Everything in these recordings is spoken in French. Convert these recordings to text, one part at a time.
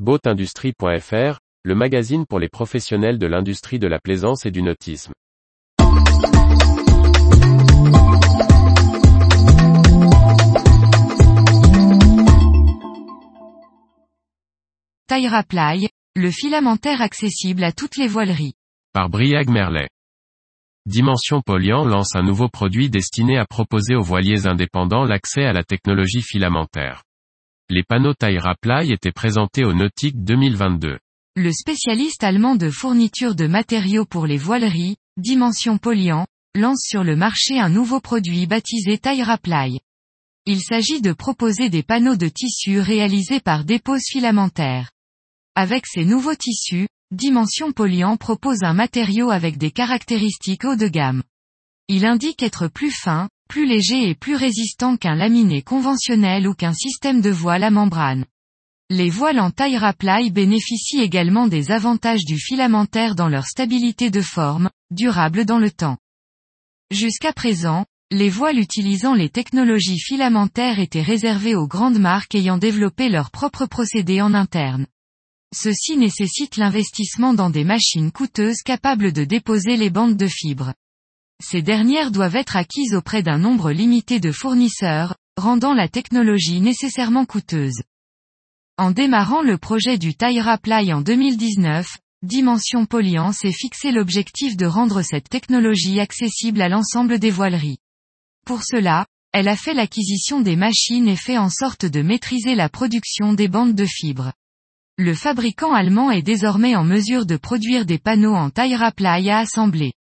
Boatindustrie.fr, le magazine pour les professionnels de l'industrie de la plaisance et du nautisme. Tyra le filamentaire accessible à toutes les voileries. Par Briag Merlet. Dimension Polian lance un nouveau produit destiné à proposer aux voiliers indépendants l'accès à la technologie filamentaire. Les panneaux Tyra étaient présentés au Nautique 2022. Le spécialiste allemand de fourniture de matériaux pour les voileries, Dimension Polian, lance sur le marché un nouveau produit baptisé Tyra Il s'agit de proposer des panneaux de tissu réalisés par dépose filamentaire. Avec ces nouveaux tissus, Dimension Polyan propose un matériau avec des caractéristiques haut de gamme. Il indique être plus fin, plus léger et plus résistant qu'un laminé conventionnel ou qu'un système de voile à membrane. Les voiles en taille Raply bénéficient également des avantages du filamentaire dans leur stabilité de forme, durable dans le temps. Jusqu'à présent, les voiles utilisant les technologies filamentaires étaient réservées aux grandes marques ayant développé leurs propres procédés en interne. Ceci nécessite l'investissement dans des machines coûteuses capables de déposer les bandes de fibres. Ces dernières doivent être acquises auprès d'un nombre limité de fournisseurs, rendant la technologie nécessairement coûteuse. En démarrant le projet du Tyra Ply en 2019, Dimension Polyan s'est fixé l'objectif de rendre cette technologie accessible à l'ensemble des voileries. Pour cela, elle a fait l'acquisition des machines et fait en sorte de maîtriser la production des bandes de fibres. Le fabricant allemand est désormais en mesure de produire des panneaux en taille Ply à assembler.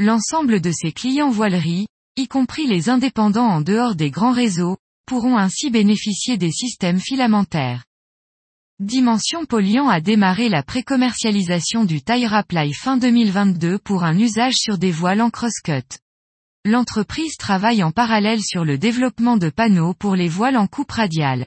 L'ensemble de ses clients voileries, y compris les indépendants en dehors des grands réseaux, pourront ainsi bénéficier des systèmes filamentaires. Dimension Polyan a démarré la précommercialisation du Tyra Ply fin 2022 pour un usage sur des voiles en crosscut. L'entreprise travaille en parallèle sur le développement de panneaux pour les voiles en coupe radiale.